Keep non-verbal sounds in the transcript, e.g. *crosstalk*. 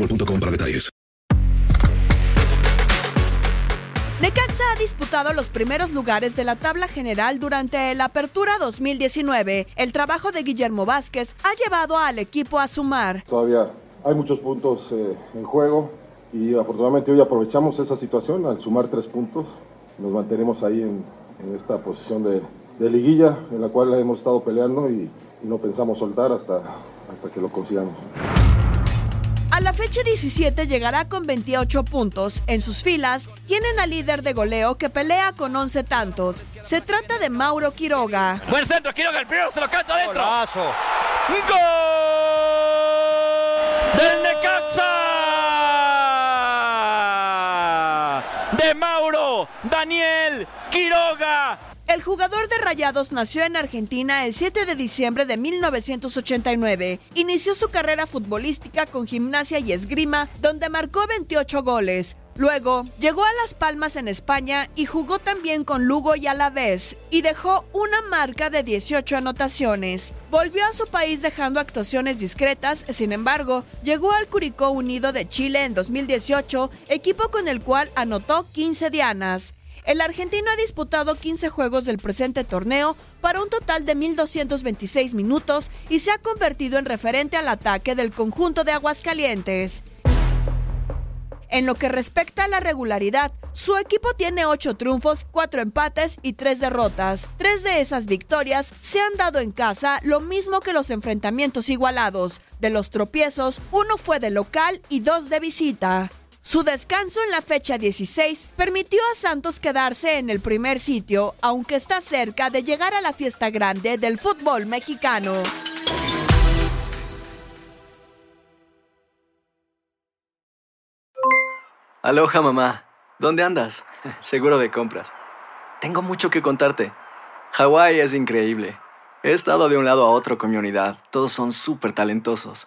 boostmobile.com para detalles. Necaxa ha disputado los primeros lugares de la tabla general durante la Apertura 2019. El trabajo de Guillermo Vázquez ha llevado al equipo a sumar. Todavía hay muchos puntos eh, en juego y afortunadamente hoy aprovechamos esa situación al sumar tres puntos. Nos mantenemos ahí en, en esta posición de, de, liguilla en la cual hemos estado peleando y, y no pensamos soltar hasta, hasta que lo consigamos. A la fecha 17 llegará con 28 puntos. En sus filas tienen al líder de goleo que pelea con 11 tantos. Se trata de Mauro Quiroga. Buen centro, Quiroga, el primero se lo canta adentro. Golazo. ¡Gol! ¡Del Necaxa! De Mauro, Daniel, Quiroga, el jugador de Rayados nació en Argentina el 7 de diciembre de 1989. Inició su carrera futbolística con gimnasia y esgrima, donde marcó 28 goles. Luego llegó a Las Palmas en España y jugó también con Lugo y Alavés y dejó una marca de 18 anotaciones. Volvió a su país dejando actuaciones discretas, sin embargo, llegó al Curicó Unido de Chile en 2018, equipo con el cual anotó 15 dianas. El argentino ha disputado 15 juegos del presente torneo para un total de 1.226 minutos y se ha convertido en referente al ataque del conjunto de Aguascalientes. En lo que respecta a la regularidad, su equipo tiene 8 triunfos, 4 empates y 3 derrotas. Tres de esas victorias se han dado en casa, lo mismo que los enfrentamientos igualados. De los tropiezos, uno fue de local y dos de visita. Su descanso en la fecha 16 permitió a Santos quedarse en el primer sitio, aunque está cerca de llegar a la fiesta grande del fútbol mexicano. Aloha mamá, ¿dónde andas? *laughs* Seguro de compras. Tengo mucho que contarte. Hawái es increíble. He estado de un lado a otro con mi unidad. Todos son súper talentosos.